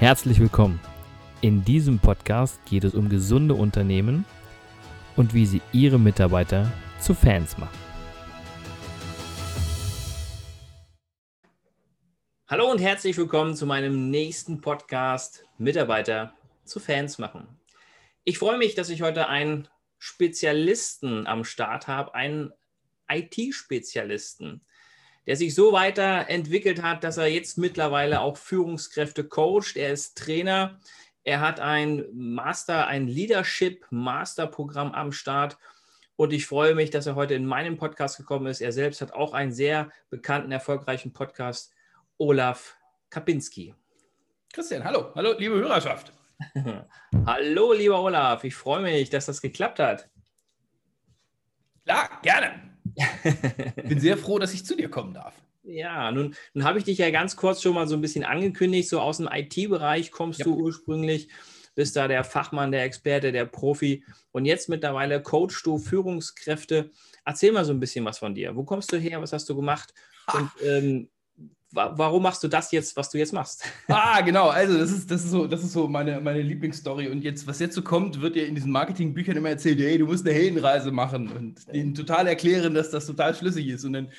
Herzlich willkommen. In diesem Podcast geht es um gesunde Unternehmen und wie sie ihre Mitarbeiter zu Fans machen. Hallo und herzlich willkommen zu meinem nächsten Podcast Mitarbeiter zu Fans machen. Ich freue mich, dass ich heute einen Spezialisten am Start habe, einen IT-Spezialisten der sich so weiterentwickelt hat, dass er jetzt mittlerweile auch Führungskräfte coacht. Er ist Trainer. Er hat ein Master, ein Leadership Masterprogramm am Start. Und ich freue mich, dass er heute in meinen Podcast gekommen ist. Er selbst hat auch einen sehr bekannten, erfolgreichen Podcast, Olaf Kapinski. Christian, hallo, hallo, liebe Hörerschaft. hallo, lieber Olaf, ich freue mich, dass das geklappt hat. Klar, gerne. Bin sehr froh, dass ich zu dir kommen darf. Ja, nun, nun habe ich dich ja ganz kurz schon mal so ein bisschen angekündigt. So aus dem IT-Bereich kommst ja. du ursprünglich, bist da der Fachmann, der Experte, der Profi. Und jetzt mittlerweile coachst du Führungskräfte. Erzähl mal so ein bisschen was von dir. Wo kommst du her? Was hast du gemacht? Und ähm, warum machst du das jetzt, was du jetzt machst? Ah, genau. Also, das ist, das ist so, das ist so meine, meine Lieblingsstory. Und jetzt, was jetzt so kommt, wird dir in diesen Marketingbüchern immer erzählt, hey, du musst eine Heldenreise machen und denen total erklären, dass das total schlüssig ist. Und dann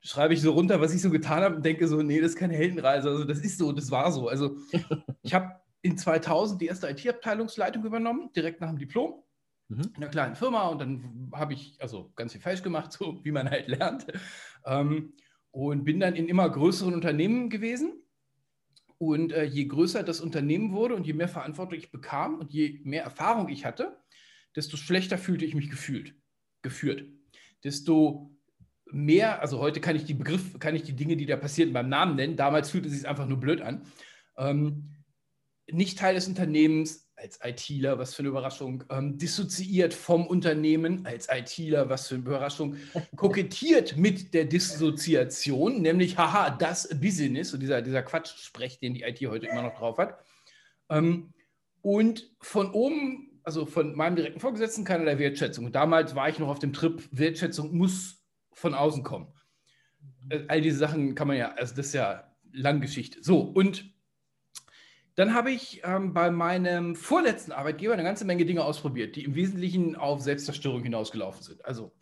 schreibe ich so runter, was ich so getan habe und denke so, nee, das ist keine Heldenreise. Also, das ist so, das war so. Also, ich habe in 2000 die erste IT-Abteilungsleitung übernommen, direkt nach dem Diplom. Mhm. In einer kleinen Firma und dann habe ich also ganz viel falsch gemacht, so wie man halt lernt. Ähm, und bin dann in immer größeren Unternehmen gewesen. Und äh, je größer das Unternehmen wurde und je mehr Verantwortung ich bekam und je mehr Erfahrung ich hatte, desto schlechter fühlte ich mich gefühlt, geführt. Desto mehr, also heute kann ich die Begriff, kann ich die Dinge, die da passierten, beim Namen nennen. Damals fühlte es sich einfach nur blöd an. Ähm, nicht Teil des Unternehmens, als ITler, was für eine Überraschung, ähm, dissoziiert vom Unternehmen als ITler, was für eine Überraschung, kokettiert mit der Dissoziation, nämlich, haha, das Business, so dieser, dieser Quatschsprech, den die IT heute immer noch drauf hat. Ähm, und von oben, also von meinem direkten Vorgesetzten, keinerlei Wertschätzung. Und damals war ich noch auf dem Trip, Wertschätzung muss von außen kommen. Äh, all diese Sachen kann man ja, also das ist ja Langgeschichte. So, und dann habe ich ähm, bei meinem vorletzten Arbeitgeber eine ganze Menge Dinge ausprobiert, die im Wesentlichen auf Selbstzerstörung hinausgelaufen sind. Also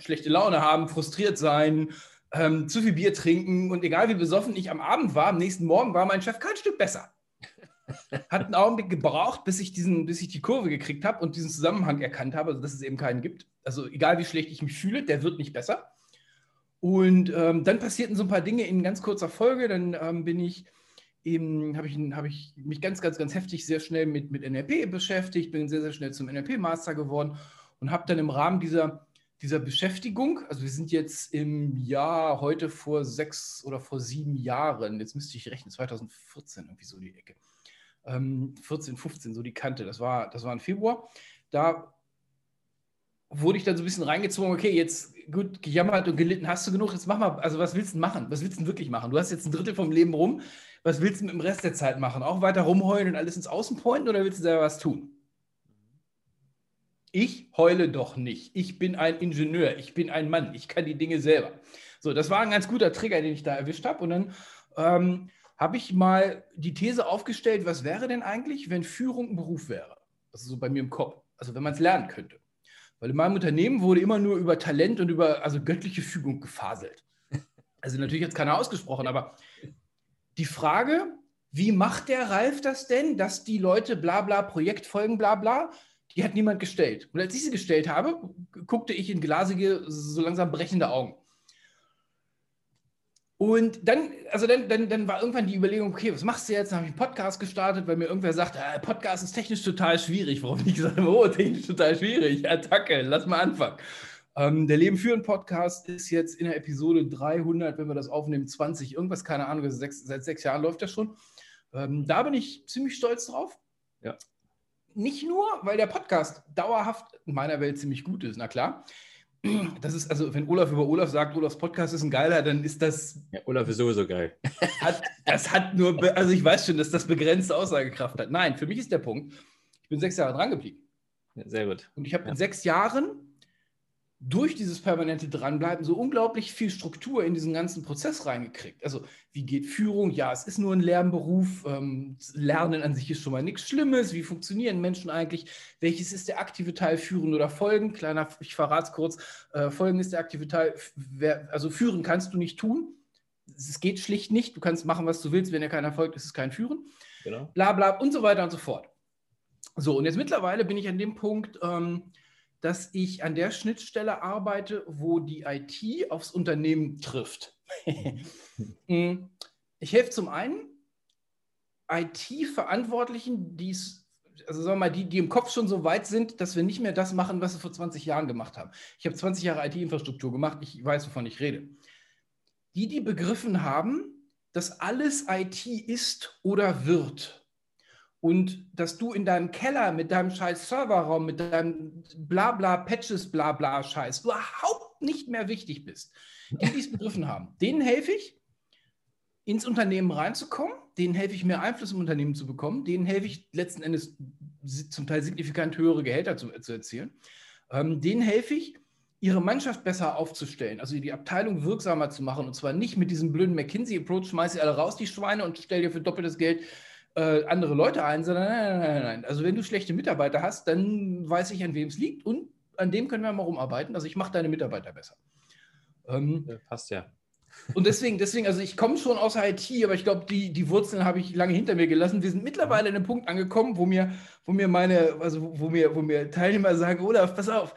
schlechte Laune haben, frustriert sein, ähm, zu viel Bier trinken und egal wie besoffen ich am Abend war, am nächsten Morgen war mein Chef kein Stück besser. Hat einen Augenblick gebraucht, bis ich, diesen, bis ich die Kurve gekriegt habe und diesen Zusammenhang erkannt habe, also dass es eben keinen gibt. Also egal wie schlecht ich mich fühle, der wird nicht besser. Und ähm, dann passierten so ein paar Dinge in ganz kurzer Folge. Dann ähm, bin ich habe ich, hab ich mich ganz, ganz, ganz heftig sehr schnell mit, mit NLP beschäftigt, bin sehr, sehr schnell zum NLP-Master geworden und habe dann im Rahmen dieser, dieser Beschäftigung, also wir sind jetzt im Jahr heute vor sechs oder vor sieben Jahren, jetzt müsste ich rechnen, 2014 irgendwie so die Ecke, ähm, 14, 15 so die Kante, das war, das war im Februar, da wurde ich dann so ein bisschen reingezwungen, okay, jetzt gut gejammert und gelitten hast du genug, jetzt mach mal, also was willst du machen? Was willst du wirklich machen? Du hast jetzt ein Drittel vom Leben rum, was willst du mit dem Rest der Zeit machen? Auch weiter rumheulen und alles ins Außen pointen oder willst du selber was tun? Ich heule doch nicht. Ich bin ein Ingenieur, ich bin ein Mann, ich kann die Dinge selber. So, das war ein ganz guter Trigger, den ich da erwischt habe. Und dann ähm, habe ich mal die These aufgestellt, was wäre denn eigentlich, wenn Führung ein Beruf wäre? Das ist so bei mir im Kopf. Also wenn man es lernen könnte. Weil in meinem Unternehmen wurde immer nur über Talent und über also göttliche Fügung gefaselt. Also natürlich jetzt keiner ausgesprochen, aber die Frage, wie macht der Ralf das denn, dass die Leute bla bla Projekt folgen, bla bla, die hat niemand gestellt. Und als ich sie gestellt habe, guckte ich in glasige, so langsam brechende Augen. Und dann, also dann, dann, dann war irgendwann die Überlegung, okay, was machst du jetzt? Dann habe ich einen Podcast gestartet, weil mir irgendwer sagt, ah, Podcast ist technisch total schwierig. Warum ich gesagt oh, technisch total schwierig. Attacke, lass mal anfangen. Ähm, der Leben führen Podcast ist jetzt in der Episode 300, wenn wir das aufnehmen, 20, irgendwas, keine Ahnung, sechs, seit sechs Jahren läuft das schon. Ähm, da bin ich ziemlich stolz drauf. Ja. Nicht nur, weil der Podcast dauerhaft in meiner Welt ziemlich gut ist, na klar. Das ist also, wenn Olaf über Olaf sagt, Olafs Podcast ist ein geiler, dann ist das. Ja, Olaf ist sowieso geil. Hat, das hat nur, also ich weiß schon, dass das begrenzte Aussagekraft hat. Nein, für mich ist der Punkt, ich bin sechs Jahre dran geblieben. Ja, sehr gut. Und ich habe ja. in sechs Jahren durch dieses permanente Dranbleiben so unglaublich viel Struktur in diesen ganzen Prozess reingekriegt. Also wie geht Führung? Ja, es ist nur ein Lernberuf. Ähm, Lernen an sich ist schon mal nichts Schlimmes. Wie funktionieren Menschen eigentlich? Welches ist der aktive Teil Führen oder Folgen? Kleiner, ich verrate es kurz. Äh, Folgen ist der aktive Teil. Wer, also Führen kannst du nicht tun. Es geht schlicht nicht. Du kannst machen, was du willst. Wenn dir keiner folgt, ist es kein Führen. Genau. Bla bla und so weiter und so fort. So, und jetzt mittlerweile bin ich an dem Punkt, ähm, dass ich an der Schnittstelle arbeite, wo die IT aufs Unternehmen trifft. Mm, ich helfe zum einen IT-Verantwortlichen, die also sagen wir mal, die, die im Kopf schon so weit sind, dass wir nicht mehr das machen, was wir vor 20 Jahren gemacht haben. Ich habe 20 Jahre IT-Infrastruktur gemacht, ich weiß, wovon ich rede. Die, die begriffen haben, dass alles IT ist oder wird und dass du in deinem Keller mit deinem scheiß Serverraum, mit deinem Blabla, Patches, Blabla Scheiß überhaupt nicht mehr wichtig bist. Die, die es begriffen haben, denen helfe ich, ins Unternehmen reinzukommen, denen helfe ich, mehr Einfluss im Unternehmen zu bekommen, denen helfe ich letzten Endes zum Teil signifikant höhere Gehälter zu, zu erzielen. Ähm, denen helfe ich, ihre Mannschaft besser aufzustellen, also die Abteilung wirksamer zu machen und zwar nicht mit diesem blöden McKinsey-Approach, schmeiß sie alle raus, die Schweine, und stell dir für doppeltes Geld äh, andere Leute ein, sondern nein, nein, nein, nein. Also wenn du schlechte Mitarbeiter hast, dann weiß ich, an wem es liegt und an dem können wir mal rumarbeiten. Also ich mache deine Mitarbeiter besser. Ähm, ja, passt ja. Und deswegen, deswegen, also ich komme schon aus IT, aber ich glaube, die, die Wurzeln habe ich lange hinter mir gelassen. Wir sind mittlerweile an einem Punkt angekommen, wo mir, wo mir meine, also wo mir, wo mir Teilnehmer sagen, Olaf, pass auf,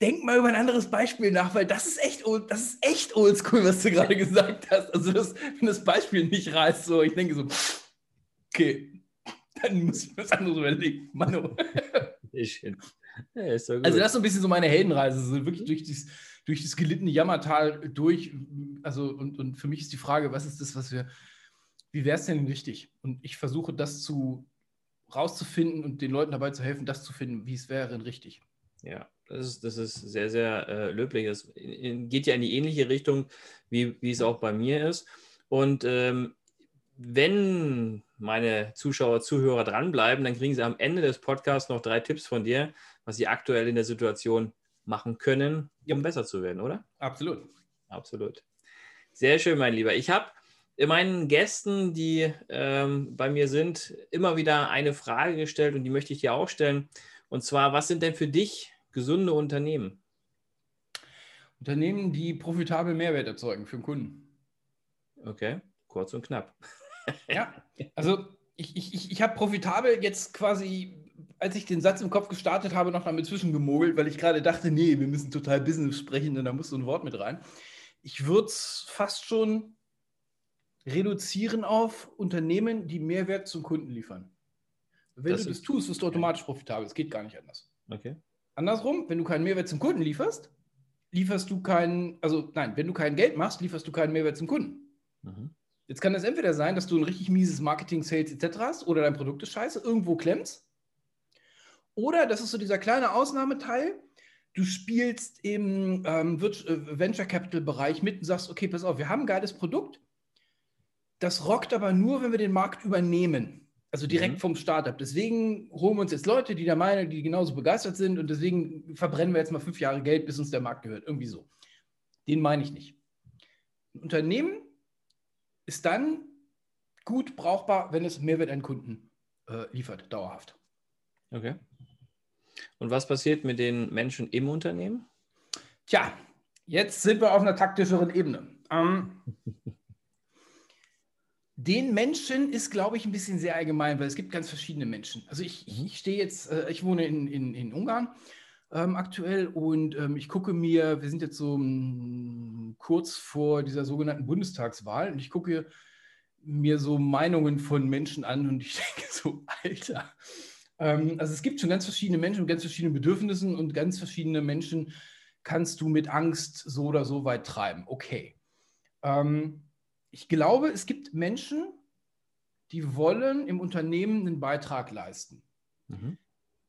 denk mal über ein anderes Beispiel nach, weil das ist echt, das ist echt oldschool, was du gerade gesagt hast. Also das, wenn das Beispiel nicht reißt, so, ich denke so, okay, dann muss ich was anderes überlegen. Mano. Ja, also das ist so ein bisschen so meine Heldenreise, so wirklich durch das, durch das gelittene Jammertal durch. Also und, und für mich ist die Frage, was ist das, was wir, wie wäre es denn richtig? Und ich versuche das zu rauszufinden und den Leuten dabei zu helfen, das zu finden, wie es wäre richtig. Ja, das ist, das ist sehr, sehr äh, löblich. Es geht ja in die ähnliche Richtung, wie, wie es auch bei mir ist. Und ähm, wenn meine Zuschauer, Zuhörer dranbleiben, dann kriegen sie am Ende des Podcasts noch drei Tipps von dir, was sie aktuell in der Situation machen können, um besser zu werden, oder? Absolut. Absolut. Sehr schön, mein Lieber. Ich habe meinen Gästen, die ähm, bei mir sind, immer wieder eine Frage gestellt und die möchte ich dir auch stellen. Und zwar, was sind denn für dich gesunde Unternehmen? Unternehmen, die profitabel Mehrwert erzeugen für den Kunden. Okay, kurz und knapp. ja, also ich, ich, ich habe profitabel jetzt quasi, als ich den Satz im Kopf gestartet habe, noch damit zwischengemogelt, weil ich gerade dachte, nee, wir müssen total Business sprechen und da muss so ein Wort mit rein. Ich würde es fast schon reduzieren auf Unternehmen, die Mehrwert zum Kunden liefern. Wenn das du das tust, wirst du automatisch profitabel. Es geht gar nicht anders. Okay. Andersrum, wenn du keinen Mehrwert zum Kunden lieferst, lieferst du keinen, also nein, wenn du kein Geld machst, lieferst du keinen Mehrwert zum Kunden. Mhm. Jetzt kann es entweder sein, dass du ein richtig mieses Marketing, Sales etc. hast oder dein Produkt ist scheiße, irgendwo klemmst. Oder das ist so dieser kleine Ausnahmeteil, du spielst im ähm, äh, Venture Capital Bereich mit und sagst, okay, pass auf, wir haben ein geiles Produkt, das rockt aber nur, wenn wir den Markt übernehmen. Also direkt mhm. vom Startup. Deswegen holen wir uns jetzt Leute, die der Meinung, die genauso begeistert sind und deswegen verbrennen wir jetzt mal fünf Jahre Geld, bis uns der Markt gehört. Irgendwie so. Den meine ich nicht. Ein Unternehmen ist dann gut brauchbar, wenn es Mehrwert an Kunden äh, liefert, dauerhaft. Okay. Und was passiert mit den Menschen im Unternehmen? Tja, jetzt sind wir auf einer taktischeren Ebene. Ähm, den Menschen ist, glaube ich, ein bisschen sehr allgemein, weil es gibt ganz verschiedene Menschen. Also ich, mhm. ich stehe jetzt, äh, ich wohne in, in, in Ungarn ähm, aktuell und ähm, ich gucke mir, wir sind jetzt so m, hm, kurz vor dieser sogenannten Bundestagswahl und ich gucke mir so Meinungen von Menschen an und ich denke so, Alter. Ähm, also es gibt schon ganz verschiedene Menschen mit ganz verschiedenen Bedürfnissen und ganz verschiedene Menschen kannst du mit Angst so oder so weit treiben. Okay. Ähm, ich glaube, es gibt Menschen, die wollen im Unternehmen einen Beitrag leisten. Mhm.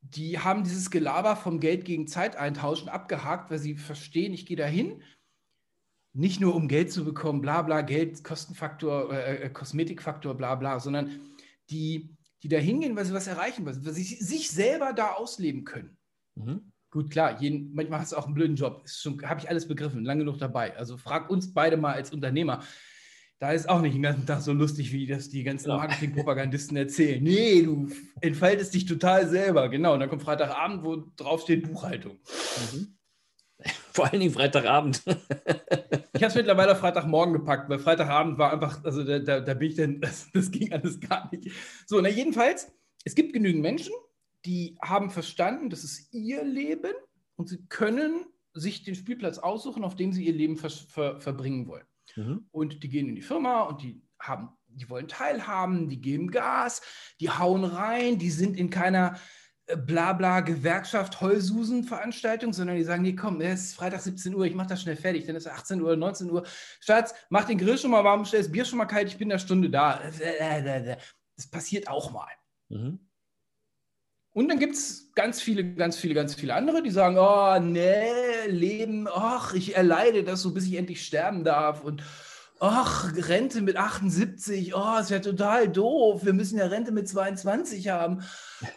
Die haben dieses Gelaber vom Geld gegen Zeit eintauschen abgehakt, weil sie verstehen, ich gehe dahin, nicht nur um Geld zu bekommen, bla bla, Geld, Kostenfaktor, äh, äh Kosmetikfaktor, bla bla, sondern die, die da hingehen, weil sie was erreichen wollen, weil sie sich selber da ausleben können. Mhm. Gut, klar, jeden, manchmal hast du auch einen blöden Job. Habe ich alles begriffen, lange genug dabei. Also frag uns beide mal als Unternehmer. Da ist auch nicht den ganzen Tag so lustig, wie das die ganzen Marketing-Propagandisten erzählen. Nee, du entfaltest dich total selber. Genau. Und dann kommt Freitagabend, wo drauf steht Buchhaltung. Mhm. Vor allen Dingen Freitagabend. ich habe es mittlerweile Freitagmorgen gepackt, weil Freitagabend war einfach, also da, da, da bin ich dann, das, das, ging alles gar nicht. So, na jedenfalls, es gibt genügend Menschen, die haben verstanden, das ist ihr Leben und sie können sich den Spielplatz aussuchen, auf dem sie ihr Leben ver ver verbringen wollen. Mhm. Und die gehen in die Firma und die haben, die wollen teilhaben, die geben Gas, die hauen rein, die sind in keiner Blabla Gewerkschaft Heulsusen Veranstaltung, sondern die sagen, nee, komm, es ist Freitag 17 Uhr, ich mache das schnell fertig, dann ist es 18 Uhr, 19 Uhr. Schatz, mach den Grill schon mal warm, stell das Bier schon mal kalt, ich bin eine Stunde da. Das passiert auch mal. Mhm. Und dann gibt es ganz viele, ganz viele, ganz viele andere, die sagen, oh, nee, Leben, ach, ich erleide das so, bis ich endlich sterben darf und ach, Rente mit 78, oh, ist ja total doof. Wir müssen ja Rente mit 22 haben.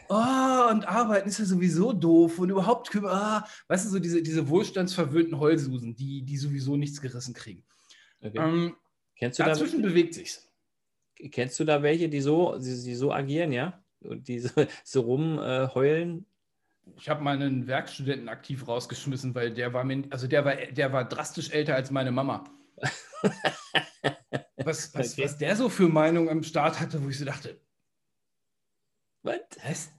Oh, und arbeiten ist ja sowieso doof. Und überhaupt, ah, weißt du, so diese, diese wohlstandsverwöhnten Heulsusen, die, die sowieso nichts gerissen kriegen. Okay. Ähm, Kennst du dazwischen da, bewegt sich's. Kennst du da welche, die so, die, die so agieren, ja? Und die so, so rumheulen? Äh, ich habe meinen Werkstudenten aktiv rausgeschmissen, weil der war mir, also der war, der war drastisch älter als meine Mama. was, was, okay. was der so für Meinung am Start hatte, wo ich so dachte, was? Was?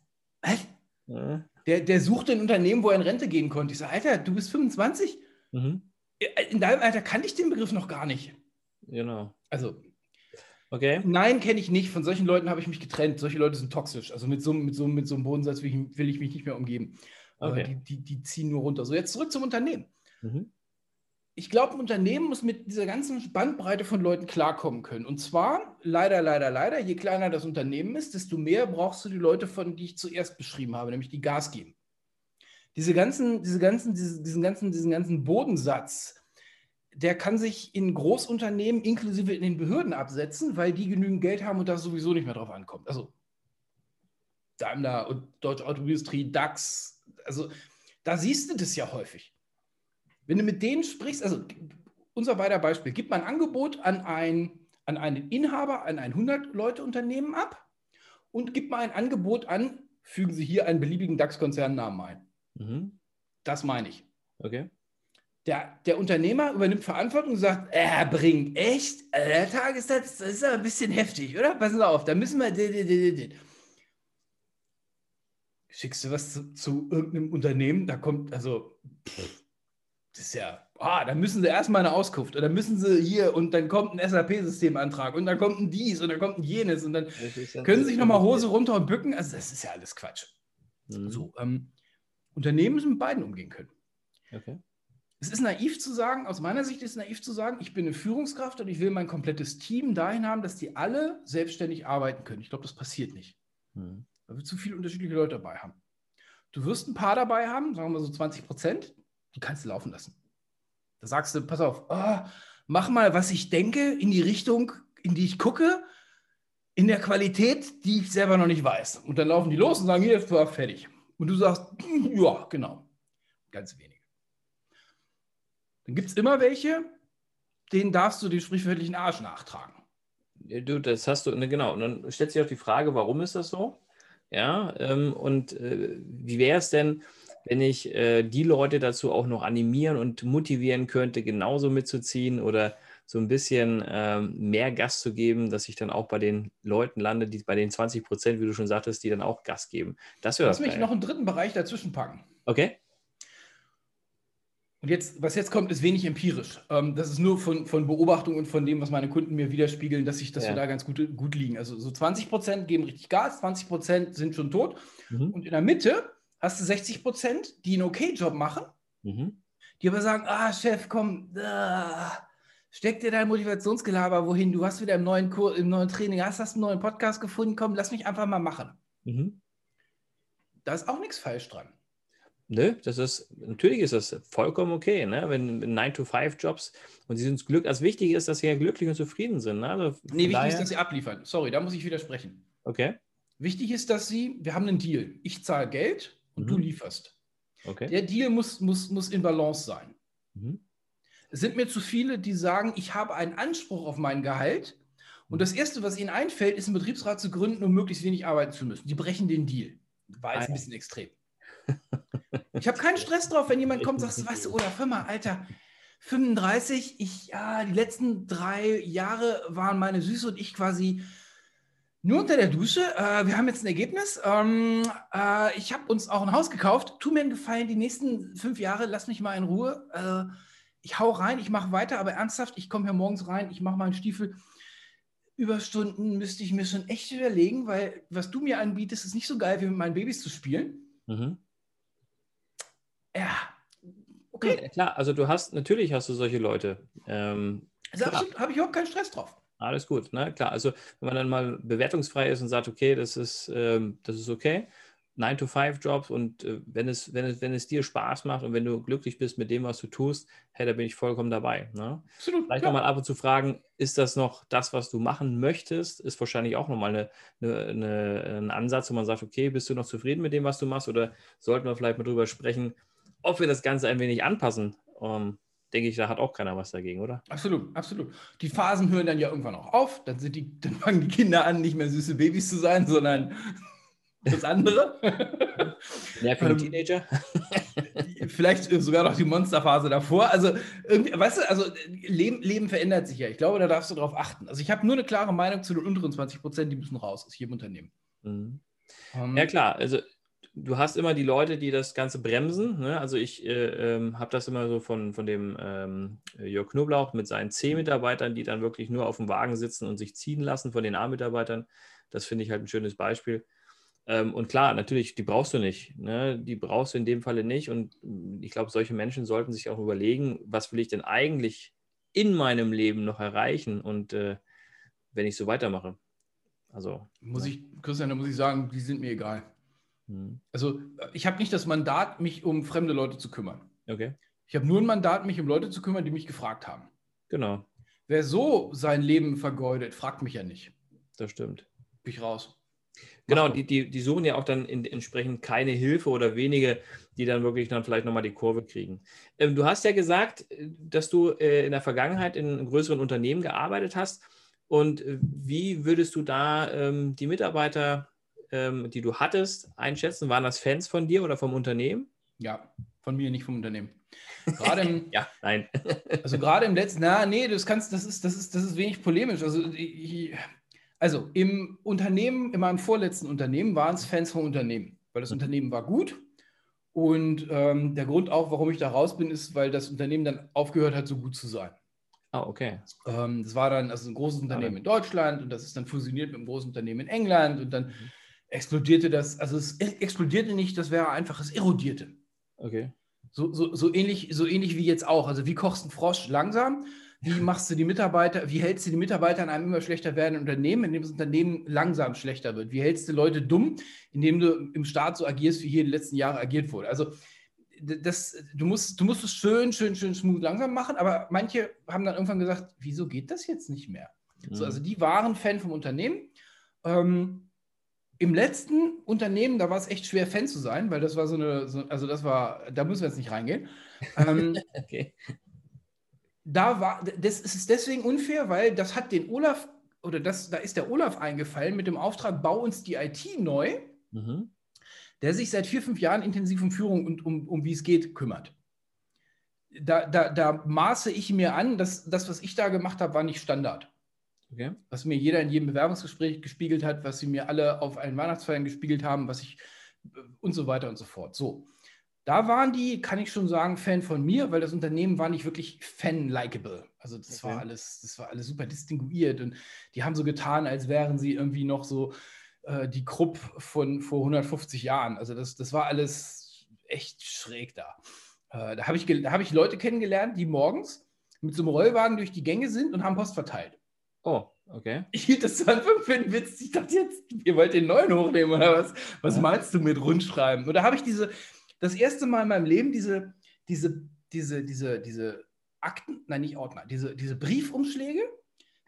was? Ja. Der, der suchte ein Unternehmen, wo er in Rente gehen konnte. Ich sage, Alter, du bist 25? Mhm. In deinem Alter kannte ich den Begriff noch gar nicht. Genau. Also, okay. Nein, kenne ich nicht. Von solchen Leuten habe ich mich getrennt. Solche Leute sind toxisch. Also mit so, mit so, mit so einem Bodensatz will ich, will ich mich nicht mehr umgeben. Okay. Die, die, die, ziehen nur runter. So, jetzt zurück zum Unternehmen. Mhm ich glaube, ein Unternehmen muss mit dieser ganzen Bandbreite von Leuten klarkommen können. Und zwar, leider, leider, leider, je kleiner das Unternehmen ist, desto mehr brauchst du die Leute, von die ich zuerst beschrieben habe, nämlich die Gas geben. Diese ganzen, diese ganzen, diese, diesen ganzen, diesen ganzen Bodensatz, der kann sich in Großunternehmen inklusive in den Behörden absetzen, weil die genügend Geld haben und da sowieso nicht mehr drauf ankommt. Also Daimler und Deutsche Automobilindustrie, DAX, also da siehst du das ja häufig. Wenn du mit denen sprichst, also unser beider Beispiel, gib mal ein Angebot an, ein, an einen Inhaber, an ein 100-Leute-Unternehmen ab und gib mal ein Angebot an, fügen Sie hier einen beliebigen DAX-Konzernnamen ein. Mhm. Das meine ich. Okay. Der, der, Unternehmer übernimmt Verantwortung und sagt, er bringt echt, äh, der Tagessatz, das ist aber ein bisschen heftig, oder? Passen Sie auf, da müssen wir. Schickst du was zu, zu irgendeinem Unternehmen, da kommt, also, pff, das ist ja, ah, da müssen sie erstmal eine Auskunft oder müssen sie hier und dann kommt ein SAP-Systemantrag und dann kommt ein dies und dann kommt ein jenes und dann können sie sich nochmal Hose runter und bücken. Also das ist ja alles Quatsch. Mhm. So, ähm, Unternehmen müssen mit beiden umgehen können. Okay. Es ist naiv zu sagen, aus meiner Sicht ist es naiv zu sagen, ich bin eine Führungskraft und ich will mein komplettes Team dahin haben, dass die alle selbstständig arbeiten können. Ich glaube, das passiert nicht. Mhm. Weil wir zu viele unterschiedliche Leute dabei haben. Du wirst ein paar dabei haben, sagen wir so 20 Prozent, die kannst du laufen lassen. Da sagst du, pass auf, oh, mach mal, was ich denke, in die Richtung, in die ich gucke, in der Qualität, die ich selber noch nicht weiß. Und dann laufen die los und sagen, hier, war fertig. Und du sagst, ja, genau. Ganz wenige. Dann gibt es immer welche, denen darfst du den sprichwörtlichen Arsch nachtragen. Du, das hast du, ne, genau. Und dann stellt sich auch die Frage, warum ist das so? Ja, ähm, und äh, wie wäre es denn, wenn ich äh, die Leute dazu auch noch animieren und motivieren könnte, genauso mitzuziehen oder so ein bisschen ähm, mehr Gas zu geben, dass ich dann auch bei den Leuten lande, die bei den 20 Prozent, wie du schon sagtest, die dann auch Gas geben. Das wäre Lass mich geil. noch einen dritten Bereich dazwischen packen. Okay. Und jetzt, was jetzt kommt, ist wenig empirisch. Ähm, das ist nur von, von Beobachtung und von dem, was meine Kunden mir widerspiegeln, dass, ich, dass ja. wir da ganz gut, gut liegen. Also so 20 Prozent geben richtig Gas, 20 Prozent sind schon tot. Mhm. Und in der Mitte hast du 60 Prozent, die einen Okay-Job machen, mhm. die aber sagen, ah, Chef, komm, ah, steck dir dein Motivationsgelaber wohin, du hast wieder im neuen, Kur im neuen Training, hast, hast einen neuen Podcast gefunden, komm, lass mich einfach mal machen. Mhm. Da ist auch nichts falsch dran. Nö, das ist, natürlich ist das vollkommen okay, ne? wenn 9-to-5-Jobs und sie sind glücklich, das Wichtige ist, dass sie ja glücklich und zufrieden sind. Ne? Also nee, wichtig daher... ist, dass sie abliefern. Sorry, da muss ich widersprechen. Okay. Wichtig ist, dass sie, wir haben einen Deal. Ich zahle Geld und mhm. du lieferst. Okay. Der Deal muss, muss, muss in Balance sein. Mhm. Es sind mir zu viele, die sagen, ich habe einen Anspruch auf mein Gehalt. Und das Erste, was ihnen einfällt, ist, einen Betriebsrat zu gründen, um möglichst wenig arbeiten zu müssen. Die brechen den Deal. War jetzt ein bisschen extrem. Ich habe keinen Stress drauf, wenn jemand kommt und sagt, weißt du, oder Firma, Alter, 35, ich, ja, die letzten drei Jahre waren meine Süße und ich quasi nur unter der Dusche. Äh, wir haben jetzt ein Ergebnis. Ähm, äh, ich habe uns auch ein Haus gekauft. Tu mir einen Gefallen, die nächsten fünf Jahre, lass mich mal in Ruhe. Äh, ich hau rein, ich mache weiter, aber ernsthaft, ich komme hier morgens rein, ich mache meinen Stiefel. Überstunden müsste ich mir schon echt überlegen, weil was du mir anbietest, ist nicht so geil, wie mit meinen Babys zu spielen. Mhm. Ja, okay. Ja, klar, also du hast, natürlich hast du solche Leute. Ähm, also habe ich überhaupt keinen Stress drauf. Alles gut, ne? Klar, also wenn man dann mal bewertungsfrei ist und sagt, okay, das ist, ähm, das ist okay, 9-to-5-Job und äh, wenn, es, wenn, es, wenn es dir Spaß macht und wenn du glücklich bist mit dem, was du tust, hey, da bin ich vollkommen dabei. Ne? Absolut. Vielleicht ja. nochmal ab und zu fragen, ist das noch das, was du machen möchtest? Ist wahrscheinlich auch nochmal eine, eine, eine, ein Ansatz, wo man sagt, okay, bist du noch zufrieden mit dem, was du machst? Oder sollten wir vielleicht mal drüber sprechen, ob wir das Ganze ein wenig anpassen? Ähm, denke ich, da hat auch keiner was dagegen, oder? Absolut, absolut. Die Phasen hören dann ja irgendwann auch auf. Dann, sind die, dann fangen die Kinder an, nicht mehr süße Babys zu sein, sondern das andere. Nervigen ähm, Teenager. Vielleicht sogar noch die Monsterphase davor. Also, irgendwie, weißt du, also Leben, Leben verändert sich ja. Ich glaube, da darfst du darauf achten. Also, ich habe nur eine klare Meinung zu den unteren 20 Prozent, die müssen raus aus jedem Unternehmen. Mhm. Um, ähm, ja, klar. Also, du hast immer die Leute, die das Ganze bremsen. Ne? Also ich äh, ähm, habe das immer so von, von dem ähm, Jörg Knoblauch mit seinen C-Mitarbeitern, die dann wirklich nur auf dem Wagen sitzen und sich ziehen lassen von den A-Mitarbeitern. Das finde ich halt ein schönes Beispiel. Ähm, und klar, natürlich, die brauchst du nicht. Ne? Die brauchst du in dem Falle nicht. Und ich glaube, solche Menschen sollten sich auch überlegen, was will ich denn eigentlich in meinem Leben noch erreichen und äh, wenn ich so weitermache. Also. Muss ja. ich, Christian, da muss ich sagen, die sind mir egal. Hm. Also, ich habe nicht das Mandat, mich um fremde Leute zu kümmern. Okay. Ich habe nur ein Mandat, mich um Leute zu kümmern, die mich gefragt haben. Genau. Wer so sein Leben vergeudet, fragt mich ja nicht. Das stimmt. Bin ich raus. Genau, die, die, die suchen ja auch dann in, entsprechend keine Hilfe oder wenige, die dann wirklich dann vielleicht nochmal die Kurve kriegen. Ähm, du hast ja gesagt, dass du äh, in der Vergangenheit in größeren Unternehmen gearbeitet hast. Und äh, wie würdest du da ähm, die Mitarbeiter, ähm, die du hattest, einschätzen? Waren das Fans von dir oder vom Unternehmen? Ja, von mir, nicht vom Unternehmen. Gerade im, ja, nein. also gerade im letzten, na, nee, das kannst, das ist, das ist, das ist wenig polemisch. Also ich, also im Unternehmen, in meinem vorletzten Unternehmen waren es Fans vom Unternehmen, weil das mhm. Unternehmen war gut. Und ähm, der Grund auch, warum ich da raus bin, ist, weil das Unternehmen dann aufgehört hat, so gut zu sein. Ah, okay. Ähm, das war dann also ein großes Unternehmen in Deutschland und das ist dann fusioniert mit einem großen Unternehmen in England und dann mhm. Explodierte das, also es explodierte nicht, das wäre einfach, es erodierte. Okay. So, so, so, ähnlich, so ähnlich wie jetzt auch. Also wie kochst ein Frosch langsam? Wie machst du die Mitarbeiter, wie hältst du die Mitarbeiter in einem immer schlechter werdenden Unternehmen, indem das Unternehmen langsam schlechter wird? Wie hältst du Leute dumm, indem du im Staat so agierst, wie hier die letzten Jahre agiert wurde? Also das, du, musst, du musst es schön, schön, schön smooth langsam machen, aber manche haben dann irgendwann gesagt, wieso geht das jetzt nicht mehr? Mhm. So, also die waren Fan vom Unternehmen. Ähm, Im letzten Unternehmen, da war es echt schwer, Fan zu sein, weil das war so eine, so, also das war, da müssen wir jetzt nicht reingehen. Ähm, okay da war, das ist deswegen unfair, weil das hat den Olaf, oder das, da ist der Olaf eingefallen mit dem Auftrag, bau uns die IT neu, mhm. der sich seit vier, fünf Jahren intensiv um Führung und um, um wie es geht kümmert. Da, da, da maße ich mir an, dass das, was ich da gemacht habe, war nicht Standard. Okay. Was mir jeder in jedem Bewerbungsgespräch gespiegelt hat, was sie mir alle auf allen Weihnachtsfeiern gespiegelt haben, was ich und so weiter und so fort. So. Da waren die, kann ich schon sagen, Fan von mir, weil das Unternehmen war nicht wirklich fan-likable. Also das okay. war alles, das war alles super distinguiert und die haben so getan, als wären sie irgendwie noch so äh, die Krupp von vor 150 Jahren. Also das, das war alles echt schräg da. Äh, da habe ich, hab ich Leute kennengelernt, die morgens mit so einem Rollwagen durch die Gänge sind und haben Post verteilt. Oh, okay. Ich hielt das dann für einen Witz. Ich dachte jetzt, ihr wollt den neuen hochnehmen oder was? Was ja. meinst du mit Rundschreiben? Oder habe ich diese, das erste Mal in meinem Leben diese, diese, diese, diese, diese Akten, nein, nicht Ordner, diese, diese Briefumschläge,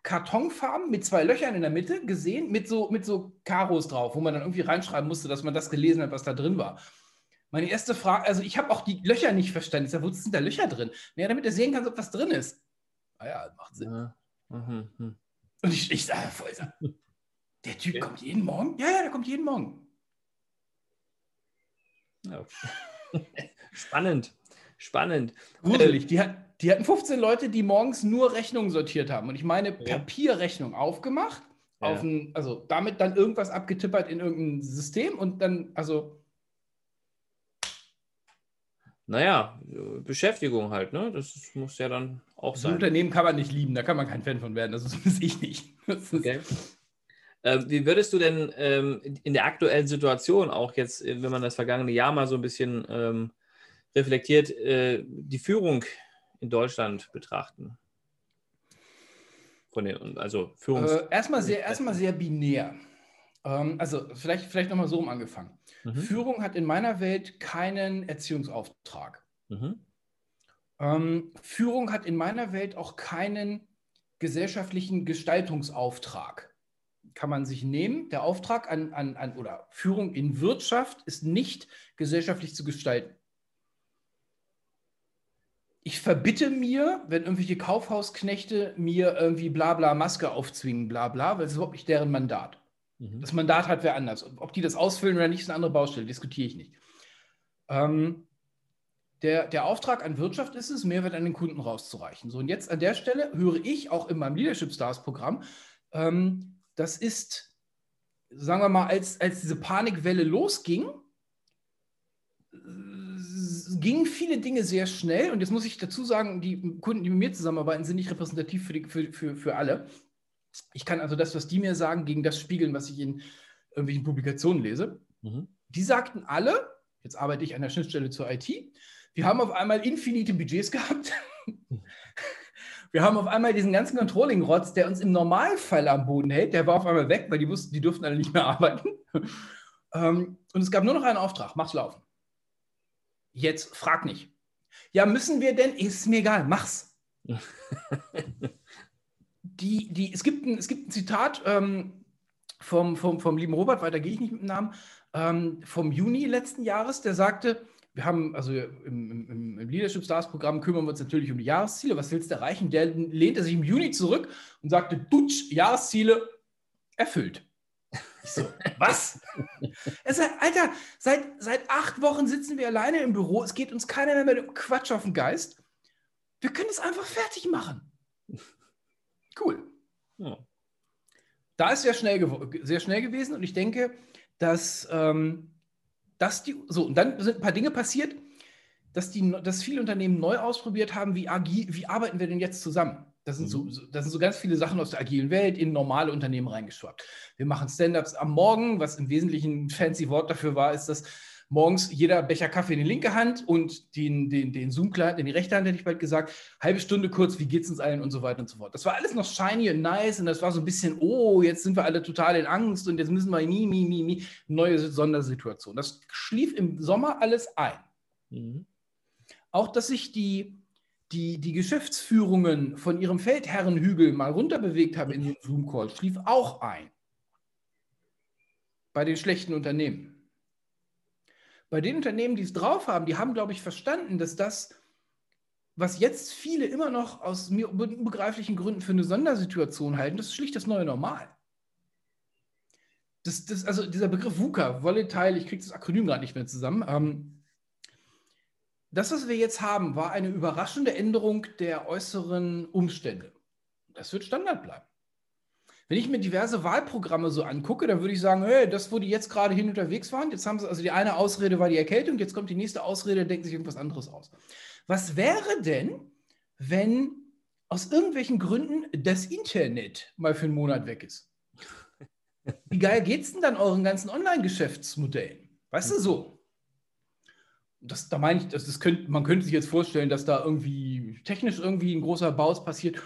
Kartonfarben mit zwei Löchern in der Mitte gesehen, mit so, mit so Karos drauf, wo man dann irgendwie reinschreiben musste, dass man das gelesen hat, was da drin war. Meine erste Frage, also ich habe auch die Löcher nicht verstanden. Ich sage, wo sind da Löcher drin? Naja, damit er sehen kann, ob was drin ist. Naja, ah macht Sinn. Ja. Mhm. mhm. Und ich, ich sage, der Typ okay. kommt jeden Morgen? Ja, ja, der kommt jeden Morgen. Ja. Spannend. Spannend. Gruselig. Die, hat, die hatten 15 Leute, die morgens nur Rechnungen sortiert haben. Und ich meine, ja. Papierrechnung aufgemacht, ja. auf ein, also damit dann irgendwas abgetippert in irgendein System und dann, also. Naja, Beschäftigung halt, ne? Das muss ja dann auch sein. Ein Unternehmen kann man nicht lieben, da kann man kein Fan von werden, das ist ich nicht. Okay. Äh, wie würdest du denn ähm, in der aktuellen Situation auch jetzt, wenn man das vergangene Jahr mal so ein bisschen ähm, reflektiert äh, die Führung in Deutschland betrachten? Von den, also Führungs äh, erstmal, sehr, erstmal sehr binär. Ähm, also vielleicht, vielleicht nochmal so um angefangen. Mhm. Führung hat in meiner Welt keinen Erziehungsauftrag. Mhm. Ähm, Führung hat in meiner Welt auch keinen gesellschaftlichen Gestaltungsauftrag. Kann man sich nehmen. Der Auftrag an, an, an oder Führung in Wirtschaft ist nicht gesellschaftlich zu gestalten ich verbitte mir, wenn irgendwelche Kaufhausknechte mir irgendwie bla bla Maske aufzwingen, bla bla, weil es ist überhaupt nicht deren Mandat. Mhm. Das Mandat hat wer anders. Ob die das ausfüllen oder nicht, ist eine andere Baustelle, diskutiere ich nicht. Ähm, der, der Auftrag an Wirtschaft ist es, Mehrwert an den Kunden rauszureichen. So, und jetzt an der Stelle höre ich auch in meinem Leadership Stars Programm, ähm, das ist, sagen wir mal, als, als diese Panikwelle losging, gingen viele Dinge sehr schnell und jetzt muss ich dazu sagen, die Kunden, die mit mir zusammenarbeiten, sind nicht repräsentativ für, die, für, für, für alle. Ich kann also das, was die mir sagen, gegen das spiegeln, was ich in irgendwelchen Publikationen lese. Mhm. Die sagten alle, jetzt arbeite ich an der Schnittstelle zur IT, wir haben auf einmal infinite Budgets gehabt. Wir haben auf einmal diesen ganzen Controlling-Rotz, der uns im Normalfall am Boden hält, der war auf einmal weg, weil die wussten, die durften alle nicht mehr arbeiten. Ähm, und es gab nur noch einen Auftrag, mach's laufen. Jetzt frag nicht. Ja, müssen wir denn? Ist mir egal, mach's. die, die, es, gibt ein, es gibt ein Zitat ähm, vom, vom, vom lieben Robert, weiter gehe ich nicht mit dem Namen, ähm, vom Juni letzten Jahres, der sagte, wir haben, also im, im, im Leadership Stars Programm kümmern wir uns natürlich um die Jahresziele. Was willst du erreichen? Der lehnte sich im Juni zurück und sagte, Dutsch, Jahresziele erfüllt. Ich so, was? er sagt, Alter, seit, seit acht Wochen sitzen wir alleine im Büro. Es geht uns keiner mehr mit dem Quatsch auf den Geist. Wir können es einfach fertig machen. Cool. Ja. Da ist sehr schnell, sehr schnell gewesen und ich denke, dass, ähm, dass die, so, und dann sind ein paar Dinge passiert, dass, die, dass viele Unternehmen neu ausprobiert haben, wie, agil, wie arbeiten wir denn jetzt zusammen? Das sind, so, mhm. das sind so ganz viele Sachen aus der agilen Welt in normale Unternehmen reingeschwappt. Wir machen Stand-ups am Morgen, was im Wesentlichen ein fancy Wort dafür war, ist, dass morgens jeder Becher Kaffee in die linke Hand und den, den, den Zoom-Client in die rechte Hand, hätte ich bald gesagt. Halbe Stunde kurz, wie geht's uns allen und so weiter und so fort. Das war alles noch shiny und nice und das war so ein bisschen, oh, jetzt sind wir alle total in Angst und jetzt müssen wir mi, mi, mi, mi, neue Sondersituation. Das schlief im Sommer alles ein. Mhm. Auch, dass sich die die, die Geschäftsführungen von ihrem Feldherrenhügel mal runterbewegt haben in den Zoom-Call, schlief auch ein. Bei den schlechten Unternehmen. Bei den Unternehmen, die es drauf haben, die haben, glaube ich, verstanden, dass das, was jetzt viele immer noch aus mir unbegreiflichen Gründen für eine Sondersituation halten, das ist schlicht das neue Normal. Das, das, also dieser Begriff VUCA, Volatile, ich kriege das Akronym gerade nicht mehr zusammen, ähm, das, was wir jetzt haben, war eine überraschende Änderung der äußeren Umstände. Das wird Standard bleiben. Wenn ich mir diverse Wahlprogramme so angucke, dann würde ich sagen, hey, das, wo die jetzt gerade hin unterwegs waren, jetzt haben sie, also die eine Ausrede war die Erkältung, jetzt kommt die nächste Ausrede, denken sich irgendwas anderes aus. Was wäre denn, wenn aus irgendwelchen Gründen das Internet mal für einen Monat weg ist? Wie geil geht es denn dann euren ganzen Online-Geschäftsmodellen? Weißt du so? das, da meine ich, das, das könnt, man könnte sich jetzt vorstellen, dass da irgendwie technisch irgendwie ein großer Baus passiert.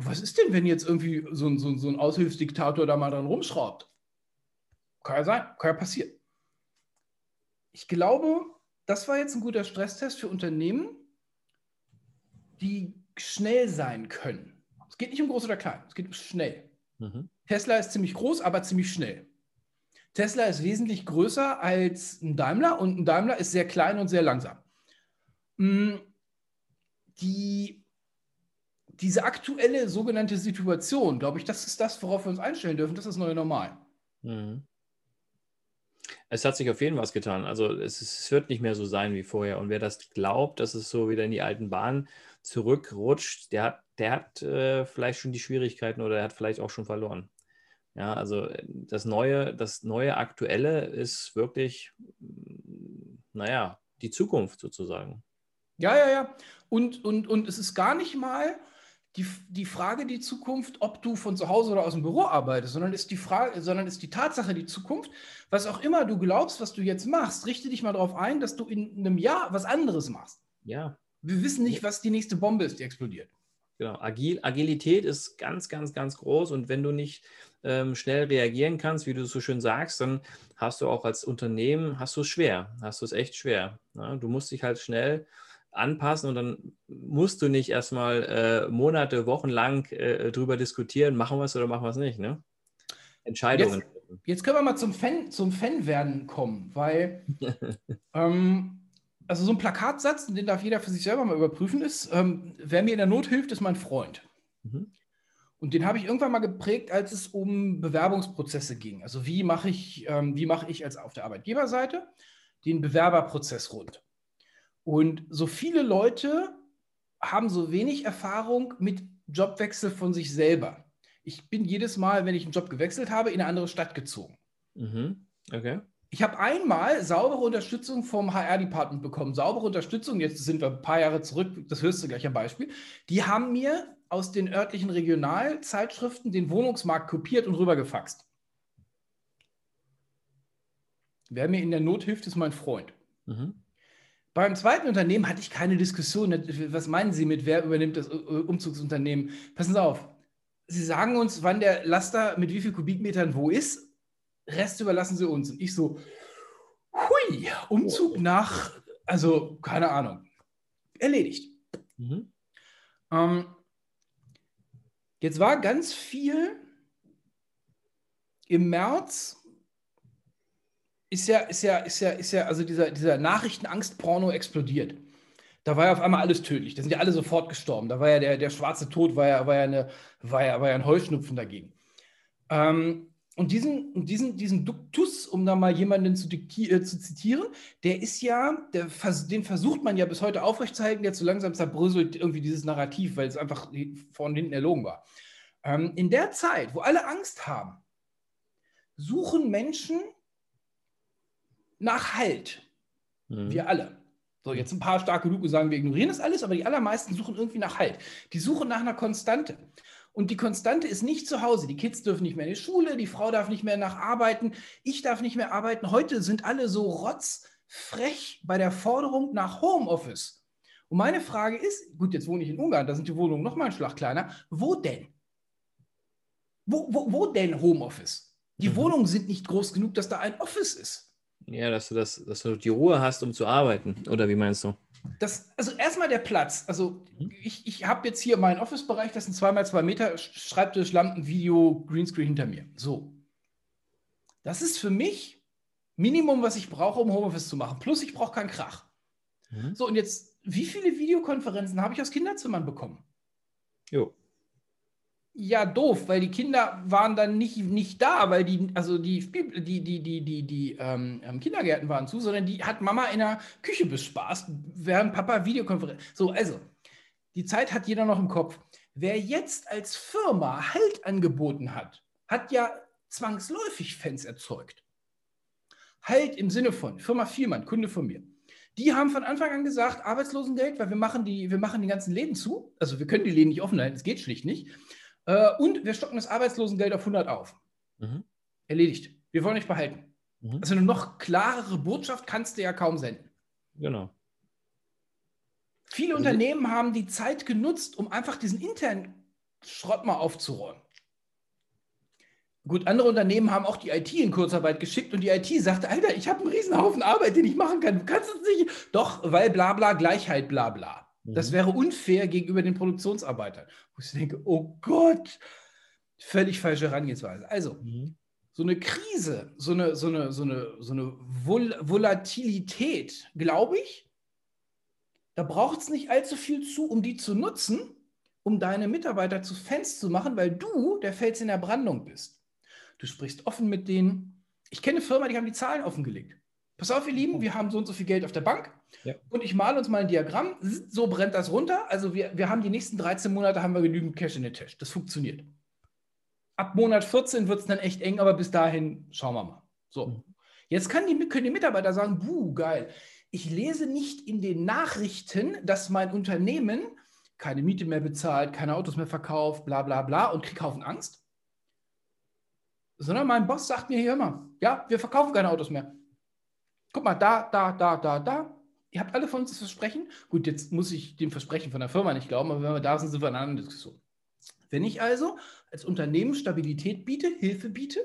Was ist denn, wenn jetzt irgendwie so ein, so, so ein Aushilfsdiktator da mal dran rumschraubt? Kann ja sein, kann ja passieren. Ich glaube, das war jetzt ein guter Stresstest für Unternehmen, die schnell sein können. Es geht nicht um groß oder klein, es geht um schnell. Mhm. Tesla ist ziemlich groß, aber ziemlich schnell. Tesla ist wesentlich größer als ein Daimler und ein Daimler ist sehr klein und sehr langsam. Mm, die, diese aktuelle sogenannte Situation, glaube ich, das ist das, worauf wir uns einstellen dürfen. Das ist das neue Normal. Mhm. Es hat sich auf jeden Fall was getan. Also es, es, wird nicht mehr so sein wie vorher. Und wer das glaubt, dass es so wieder in die alten Bahnen zurückrutscht, der hat, der hat äh, vielleicht schon die Schwierigkeiten oder er hat vielleicht auch schon verloren. Ja, also das neue, das neue Aktuelle ist wirklich, naja, die Zukunft sozusagen. Ja, ja, ja. Und, und, und es ist gar nicht mal die, die Frage die Zukunft, ob du von zu Hause oder aus dem Büro arbeitest, sondern ist die Frage, sondern ist die Tatsache die Zukunft, was auch immer du glaubst, was du jetzt machst, richte dich mal darauf ein, dass du in einem Jahr was anderes machst. Ja. Wir wissen nicht, was die nächste Bombe ist, die explodiert. Genau. Agil, Agilität ist ganz, ganz, ganz groß und wenn du nicht ähm, schnell reagieren kannst, wie du so schön sagst, dann hast du auch als Unternehmen, hast du es schwer, hast du es echt schwer. Ne? Du musst dich halt schnell anpassen und dann musst du nicht erstmal äh, Monate, Wochen lang äh, drüber diskutieren, machen wir es oder machen wir es nicht. Ne? Entscheidungen. Jetzt, jetzt, können wir mal zum Fan, zum Fan werden kommen, weil ähm, also so ein Plakatsatz, den darf jeder für sich selber mal überprüfen, ist, ähm, wer mir in der Not hilft, ist mein Freund. Mhm. Und den habe ich irgendwann mal geprägt, als es um Bewerbungsprozesse ging. Also wie mache ich, ähm, wie mache ich als auf der Arbeitgeberseite den Bewerberprozess rund? Und so viele Leute haben so wenig Erfahrung mit Jobwechsel von sich selber. Ich bin jedes Mal, wenn ich einen Job gewechselt habe, in eine andere Stadt gezogen. Mhm. Okay. Ich habe einmal saubere Unterstützung vom HR-Department bekommen. Saubere Unterstützung, jetzt sind wir ein paar Jahre zurück, das hörst du gleich am Beispiel. Die haben mir aus den örtlichen Regionalzeitschriften den Wohnungsmarkt kopiert und rübergefaxt. Wer mir in der Not hilft, ist mein Freund. Mhm. Beim zweiten Unternehmen hatte ich keine Diskussion. Was meinen Sie mit, wer übernimmt das Umzugsunternehmen? Passen Sie auf. Sie sagen uns, wann der Laster mit wie viel Kubikmetern wo ist. Rest überlassen Sie uns. Und ich so, hui, Umzug nach, also keine Ahnung. Erledigt. Mhm. Ähm, Jetzt war ganz viel im März ist ja, ist ja, ist ja, ist ja, also dieser, dieser Nachrichtenangst-Porno explodiert. Da war ja auf einmal alles tödlich. Da sind ja alle sofort gestorben. Da war ja der, der schwarze Tod, war ja, war ja, eine, war ja, war ja ein Heuschnupfen dagegen. Ähm, und diesen, diesen, diesen Duktus, um da mal jemanden zu, äh, zu zitieren, der ist ja, der, den versucht man ja bis heute aufrechtzuerhalten, jetzt so langsam zerbröselt irgendwie dieses Narrativ, weil es einfach vorne und hinten erlogen war. Ähm, in der Zeit, wo alle Angst haben, suchen Menschen nach Halt. Mhm. Wir alle. So, jetzt ein paar starke genug sagen, wir ignorieren das alles, aber die allermeisten suchen irgendwie nach Halt. Die suchen nach einer Konstante. Und die Konstante ist nicht zu Hause. Die Kids dürfen nicht mehr in die Schule, die Frau darf nicht mehr nacharbeiten, ich darf nicht mehr arbeiten. Heute sind alle so rotzfrech bei der Forderung nach Homeoffice. Und meine Frage ist, gut, jetzt wohne ich in Ungarn, da sind die Wohnungen noch mal ein Schlag kleiner. Wo denn? Wo, wo, wo denn Homeoffice? Die mhm. Wohnungen sind nicht groß genug, dass da ein Office ist. Ja, dass du, das, dass du die Ruhe hast, um zu arbeiten. Oder wie meinst du? Das, also erstmal der Platz. Also ich, ich habe jetzt hier meinen Office-Bereich, das sind zweimal zwei Meter, Schreibtisch, Lampen, Video, Greenscreen hinter mir. So. Das ist für mich Minimum, was ich brauche, um Homeoffice zu machen. Plus ich brauche keinen Krach. Mhm. So, und jetzt, wie viele Videokonferenzen habe ich aus Kinderzimmern bekommen? Jo ja doof, weil die Kinder waren dann nicht, nicht da, weil die, also die, die, die, die, die, die ähm, ähm, Kindergärten waren zu, sondern die hat Mama in der Küche bespaßt, während Papa Videokonferenz. So, also, die Zeit hat jeder noch im Kopf. Wer jetzt als Firma Halt angeboten hat, hat ja zwangsläufig Fans erzeugt. Halt im Sinne von Firma Vielmann, Kunde von mir. Die haben von Anfang an gesagt, Arbeitslosengeld, weil wir machen die, wir machen die ganzen Läden zu. Also wir können die Läden nicht offen halten, es geht schlicht nicht. Äh, und wir stocken das Arbeitslosengeld auf 100 auf. Mhm. Erledigt. Wir wollen nicht behalten. Mhm. Also eine noch klarere Botschaft kannst du ja kaum senden. Genau. Viele also, Unternehmen haben die Zeit genutzt, um einfach diesen internen Schrott mal aufzuräumen. Gut, andere Unternehmen haben auch die IT in Kurzarbeit geschickt und die IT sagte, Alter, ich habe einen Riesenhaufen Arbeit, den ich machen kann. Du kannst es nicht. Doch, weil bla bla, Gleichheit bla bla. Das mhm. wäre unfair gegenüber den Produktionsarbeitern. Wo ich denke, oh Gott, völlig falsche Herangehensweise. Also, mhm. so eine Krise, so eine, so eine, so eine, so eine Vol Volatilität, glaube ich, da braucht es nicht allzu viel zu, um die zu nutzen, um deine Mitarbeiter zu Fans zu machen, weil du der Fels in der Brandung bist. Du sprichst offen mit denen. Ich kenne eine Firma, die haben die Zahlen offengelegt. Pass auf, ihr Lieben, wir haben so und so viel Geld auf der Bank ja. und ich male uns mal ein Diagramm. So brennt das runter. Also wir, wir haben die nächsten 13 Monate haben wir genügend Cash in der Tasche. Das funktioniert. Ab Monat 14 wird es dann echt eng, aber bis dahin schauen wir mal. So. Mhm. Jetzt die, können die Mitarbeiter sagen, buh, geil. Ich lese nicht in den Nachrichten, dass mein Unternehmen keine Miete mehr bezahlt, keine Autos mehr verkauft, bla bla bla und kriege Haufen Angst. Sondern mein Boss sagt mir hier immer, ja, wir verkaufen keine Autos mehr. Guck mal, da, da, da, da, da. Ihr habt alle von uns das Versprechen. Gut, jetzt muss ich dem Versprechen von der Firma nicht glauben, aber wenn wir da sind, sind wir in einer anderen Diskussion. Wenn ich also als Unternehmen Stabilität biete, Hilfe biete,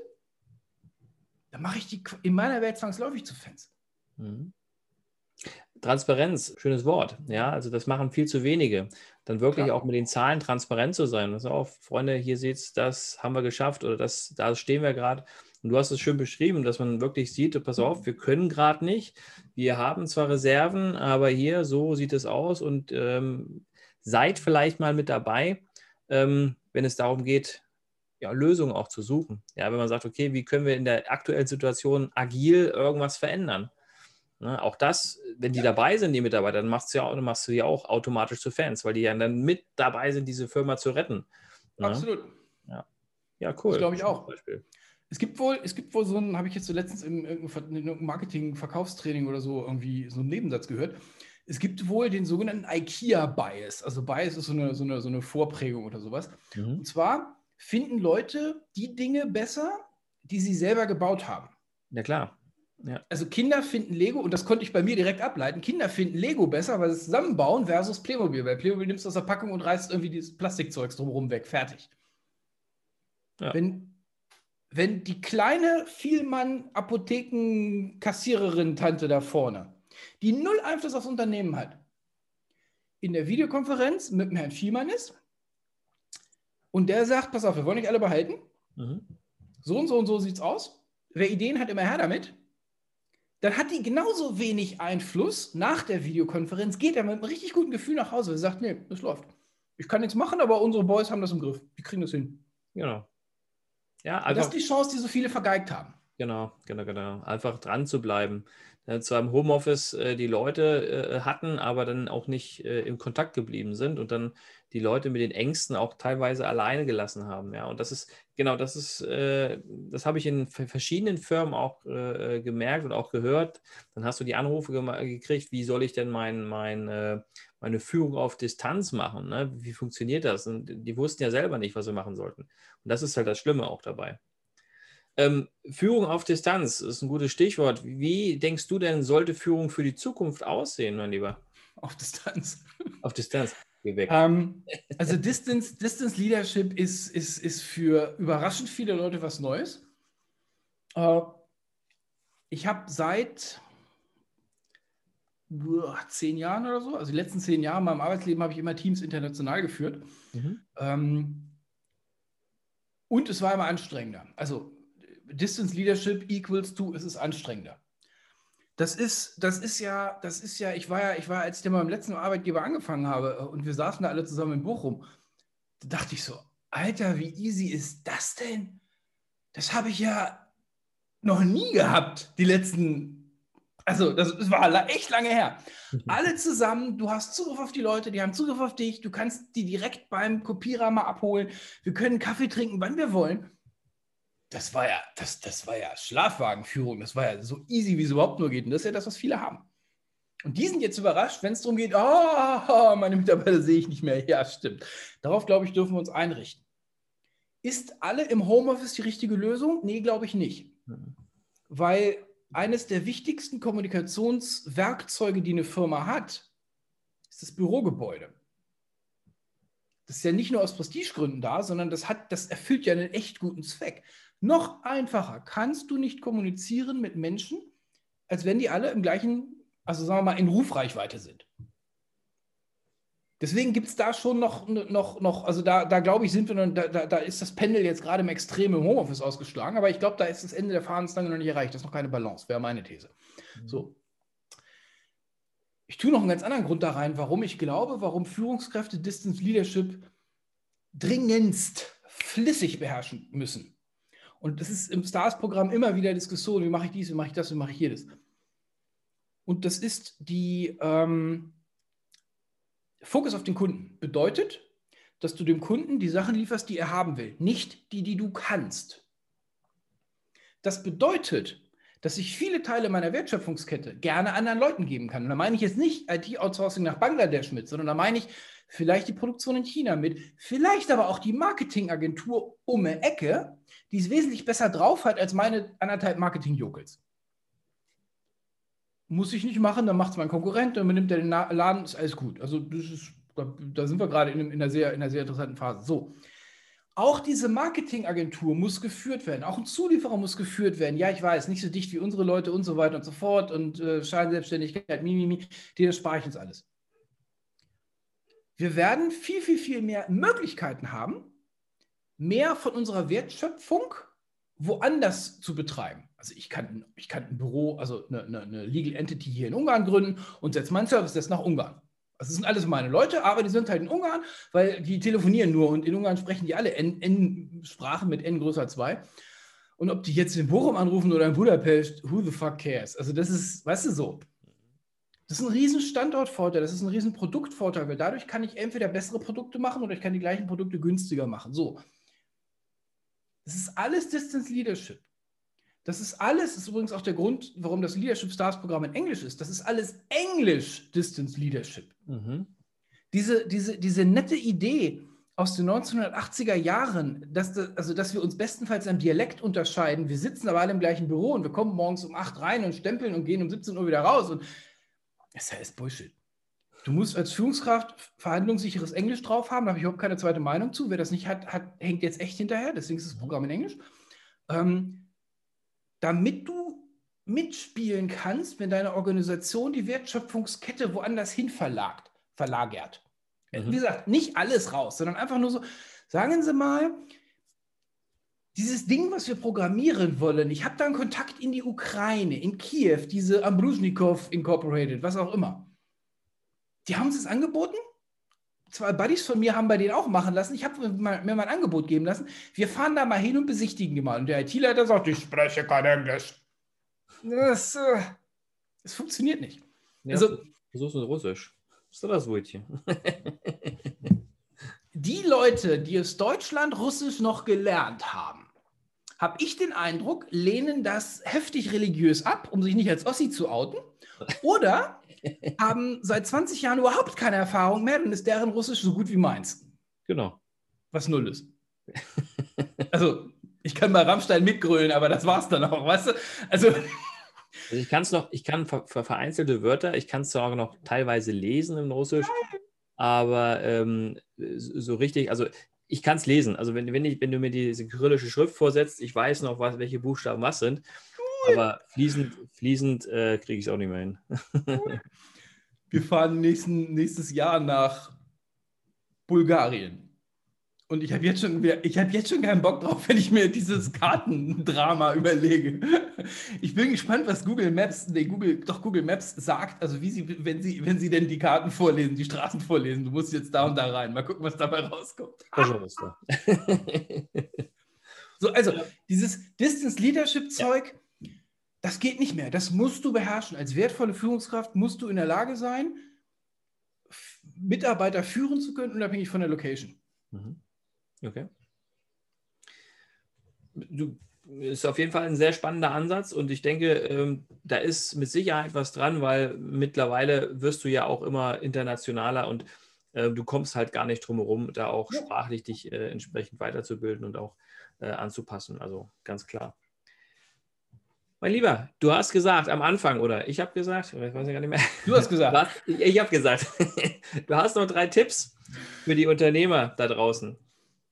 dann mache ich die in meiner Welt zwangsläufig zu Fans. Mhm. Transparenz, schönes Wort. Ja, also das machen viel zu wenige. Dann wirklich ja. auch mit den Zahlen transparent zu sein. Das auch, Freunde, hier seht es, das haben wir geschafft oder das, da stehen wir gerade. Und du hast es schön beschrieben, dass man wirklich sieht, pass auf, wir können gerade nicht. Wir haben zwar Reserven, aber hier, so sieht es aus und ähm, seid vielleicht mal mit dabei ähm, wenn es darum geht, ja, Lösungen auch zu suchen. Ja, wenn man sagt, okay, wie können wir in der aktuellen Situation agil irgendwas verändern? Ne, auch das, wenn die ja. dabei sind, die Mitarbeiter, dann machst du ja auch, machst du ja auch automatisch zu Fans, weil die ja dann mit dabei sind, diese Firma zu retten. Ne? Absolut. Ja, ja cool. Das glaube ich auch. Es gibt wohl, es gibt wohl so ein, habe ich jetzt so letztens irgendeinem Marketing-Verkaufstraining oder so irgendwie so einen Nebensatz gehört es gibt wohl den sogenannten IKEA-Bias. Also Bias ist so eine, so eine, so eine Vorprägung oder sowas. Mhm. Und zwar finden Leute die Dinge besser, die sie selber gebaut haben. Ja, klar. Ja. Also Kinder finden Lego, und das konnte ich bei mir direkt ableiten, Kinder finden Lego besser, weil sie es zusammenbauen versus Playmobil. Weil Playmobil nimmst du aus der Packung und reißt irgendwie dieses Plastikzeugs drumherum weg. Fertig. Ja. Wenn, wenn die kleine Vielmann-Apotheken-Kassiererin-Tante da vorne die null Einfluss aufs Unternehmen hat, in der Videokonferenz mit dem Herrn Vielmann ist und der sagt, pass auf, wir wollen nicht alle behalten. Mhm. So und so und so sieht es aus. Wer Ideen hat, immer her damit. Dann hat die genauso wenig Einfluss nach der Videokonferenz, geht er mit einem richtig guten Gefühl nach Hause und sagt, nee, das läuft. Ich kann nichts machen, aber unsere Boys haben das im Griff. Die kriegen das hin. Genau. Ja, einfach, das ist die Chance, die so viele vergeigt haben. Genau, genau, genau. Einfach dran zu bleiben. Äh, zwar im Homeoffice äh, die Leute äh, hatten, aber dann auch nicht äh, im Kontakt geblieben sind und dann die Leute mit den Ängsten auch teilweise alleine gelassen haben. Ja, und das ist, genau, das ist, äh, das habe ich in verschiedenen Firmen auch äh, gemerkt und auch gehört. Dann hast du die Anrufe gekriegt, wie soll ich denn mein, mein, meine Führung auf Distanz machen? Ne? Wie funktioniert das? Und die wussten ja selber nicht, was sie machen sollten. Und das ist halt das Schlimme auch dabei. Ähm, Führung auf Distanz ist ein gutes Stichwort. Wie denkst du denn, sollte Führung für die Zukunft aussehen, mein Lieber? Auf Distanz. Auf Distanz. Geh weg. Ähm, also Distance, Distance Leadership ist, ist, ist für überraschend viele Leute was Neues. Äh, ich habe seit uh, zehn Jahren oder so, also die letzten zehn Jahre in meinem Arbeitsleben habe ich immer Teams international geführt. Mhm. Ähm, und es war immer anstrengender. Also Distance Leadership equals to, es ist anstrengender. Das ist, das ist ja, das ist ja, ich war ja, ich war, als ich beim letzten Arbeitgeber angefangen habe äh, und wir saßen da alle zusammen in Bochum, da dachte ich so, Alter, wie easy ist das denn? Das habe ich ja noch nie gehabt, die letzten, also das, das war echt lange her. Alle zusammen, du hast Zugriff auf die Leute, die haben Zugriff auf dich, du kannst die direkt beim Kopierer mal abholen, wir können Kaffee trinken, wann wir wollen das war ja, das, das war ja Schlafwagenführung, das war ja so easy, wie es überhaupt nur geht. Und das ist ja das, was viele haben. Und die sind jetzt überrascht, wenn es darum geht, oh, meine Mitarbeiter sehe ich nicht mehr. Ja, stimmt. Darauf, glaube ich, dürfen wir uns einrichten. Ist alle im Homeoffice die richtige Lösung? Nee, glaube ich nicht. Mhm. Weil eines der wichtigsten Kommunikationswerkzeuge, die eine Firma hat, ist das Bürogebäude. Das ist ja nicht nur aus Prestigegründen da, sondern das, hat, das erfüllt ja einen echt guten Zweck. Noch einfacher kannst du nicht kommunizieren mit Menschen, als wenn die alle im gleichen, also sagen wir mal, in Rufreichweite sind. Deswegen gibt es da schon noch, noch, noch, also da, da glaube ich, sind wir, da, da, da ist das Pendel jetzt gerade im extremen Homeoffice ausgeschlagen, aber ich glaube, da ist das Ende der Fahnenstange noch nicht erreicht. Das ist noch keine Balance, wäre meine These. Mhm. So. Ich tue noch einen ganz anderen Grund da rein, warum ich glaube, warum Führungskräfte Distance Leadership dringendst flüssig beherrschen müssen. Und das ist im STARS-Programm immer wieder Diskussion, wie mache ich dies, wie mache ich das, wie mache ich jedes. Und das ist die ähm, Fokus auf den Kunden. Bedeutet, dass du dem Kunden die Sachen lieferst, die er haben will, nicht die, die du kannst. Das bedeutet, dass ich viele Teile meiner Wertschöpfungskette gerne anderen Leuten geben kann. Und da meine ich jetzt nicht IT-Outsourcing nach Bangladesch mit, sondern da meine ich vielleicht die Produktion in China mit, vielleicht aber auch die Marketingagentur um die Ecke, die es wesentlich besser drauf hat als meine anderthalb Marketing-Jokels. Muss ich nicht machen, dann macht es mein Konkurrent, dann übernimmt er den Laden, ist alles gut. Also das ist, da, sind wir gerade in, in, einer sehr, in einer sehr interessanten Phase. So. Auch diese Marketingagentur muss geführt werden. Auch ein Zulieferer muss geführt werden. Ja, ich weiß, nicht so dicht wie unsere Leute und so weiter und so fort. Und äh, Scheinselbstständigkeit, Mimimi, mi, mi, das spare ich uns alles. Wir werden viel, viel, viel mehr Möglichkeiten haben, mehr von unserer Wertschöpfung woanders zu betreiben. Also ich kann, ich kann ein Büro, also eine, eine, eine Legal Entity hier in Ungarn gründen und setze meinen Service Desk nach Ungarn. Das sind alles meine Leute, aber die sind halt in Ungarn, weil die telefonieren nur und in Ungarn sprechen die alle N-Sprachen mit N größer 2. Und ob die jetzt in Bochum anrufen oder in Budapest, who the fuck cares? Also das ist, weißt du, so. Das ist ein riesen Standortvorteil, das ist ein riesen Produktvorteil, weil dadurch kann ich entweder bessere Produkte machen oder ich kann die gleichen Produkte günstiger machen. So. Das ist alles Distance Leadership. Das ist alles, das ist übrigens auch der Grund, warum das Leadership Stars Programm in Englisch ist. Das ist alles Englisch Distance Leadership. Mhm. Diese, diese, diese nette Idee aus den 1980er Jahren, dass, das, also, dass wir uns bestenfalls am Dialekt unterscheiden. Wir sitzen aber alle im gleichen Büro und wir kommen morgens um 8 rein und stempeln und gehen um 17 Uhr wieder raus. Und das ist Bullshit. Du musst als Führungskraft verhandlungssicheres Englisch drauf haben, da habe ich überhaupt keine zweite Meinung zu. Wer das nicht hat, hat hängt jetzt echt hinterher, deswegen ist das Programm in Englisch. Ähm, damit du mitspielen kannst, wenn deine Organisation die Wertschöpfungskette woanders hin verlagt, verlagert. Mhm. Wie gesagt, nicht alles raus, sondern einfach nur so, sagen Sie mal, dieses Ding, was wir programmieren wollen, ich habe da einen Kontakt in die Ukraine, in Kiew, diese Ambrusnikov Incorporated, was auch immer. Die haben das angeboten. Zwei Buddies von mir haben bei denen auch machen lassen. Ich habe mir mal ein Angebot geben lassen. Wir fahren da mal hin und besichtigen die mal. Und der IT-Leiter sagt, ich spreche kein Englisch. Das, äh, das funktioniert nicht. Ja, also, versuchst du Russisch. Ist das hier? die Leute, die aus Deutschland Russisch noch gelernt haben, habe ich den Eindruck, lehnen das heftig religiös ab, um sich nicht als Ossi zu outen. Oder haben seit 20 Jahren überhaupt keine Erfahrung mehr, dann ist deren Russisch so gut wie meins. Genau. Was null ist. also, ich kann bei Rammstein mitgrölen, aber das war's dann auch, weißt du? Also. also ich kann es noch, ich kann für, für vereinzelte Wörter, ich kann es zwar auch noch teilweise lesen im Russisch, aber ähm, so richtig, also ich kann es lesen. Also wenn, wenn, ich, wenn du mir diese kyrillische Schrift vorsetzt, ich weiß noch, was, welche Buchstaben was sind. Aber fließend, fließend äh, kriege ich es auch nicht mehr hin. Wir fahren nächsten, nächstes Jahr nach Bulgarien. Und ich habe jetzt, schon, hab jetzt schon keinen Bock drauf, wenn ich mir dieses Kartendrama überlege. Ich bin gespannt, was Google Maps, nee, Google, doch Google Maps sagt, also wie sie, wenn sie, wenn sie denn die Karten vorlesen, die Straßen vorlesen, du musst jetzt da und da rein. Mal gucken, was dabei rauskommt. so, also dieses Distance Leadership Zeug, ja. Das geht nicht mehr. Das musst du beherrschen. Als wertvolle Führungskraft musst du in der Lage sein, Mitarbeiter führen zu können, unabhängig von der Location. Mhm. Okay. Du, ist auf jeden Fall ein sehr spannender Ansatz und ich denke, ähm, da ist mit Sicherheit was dran, weil mittlerweile wirst du ja auch immer internationaler und äh, du kommst halt gar nicht drum herum, da auch ja. sprachlich dich äh, entsprechend weiterzubilden und auch äh, anzupassen. Also ganz klar. Mein Lieber, du hast gesagt am Anfang, oder ich habe gesagt, ich weiß gar nicht mehr. Du hast gesagt. Was? Ich habe gesagt. Du hast noch drei Tipps für die Unternehmer da draußen.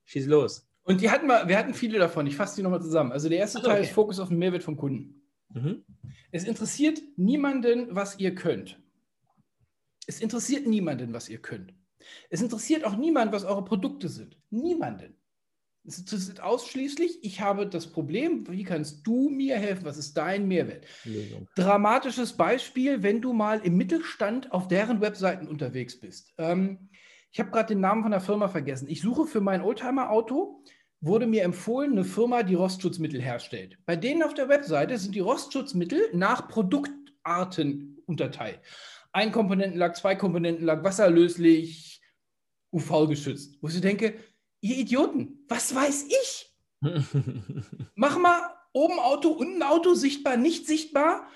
Schieß los. Und die hatten wir, wir hatten viele davon. Ich fasse die nochmal zusammen. Also der erste Teil okay. ist Fokus auf den Mehrwert vom Kunden. Mhm. Es interessiert niemanden, was ihr könnt. Es interessiert niemanden, was ihr könnt. Es interessiert auch niemand, was eure Produkte sind. Niemanden. Es interessiert ausschließlich, ich habe das Problem, wie kannst du mir helfen? Was ist dein Mehrwert? Lösung. Dramatisches Beispiel, wenn du mal im Mittelstand auf deren Webseiten unterwegs bist. Ähm, ich habe gerade den Namen von der Firma vergessen. Ich suche für mein Oldtimer-Auto, wurde mir empfohlen, eine Firma, die Rostschutzmittel herstellt. Bei denen auf der Webseite sind die Rostschutzmittel nach Produktarten unterteilt. Ein Komponentenlack, zwei Komponentenlack, wasserlöslich, UV-geschützt. Wo ich denke, ihr Idioten, was weiß ich? Mach mal oben Auto, unten Auto, sichtbar, nicht sichtbar.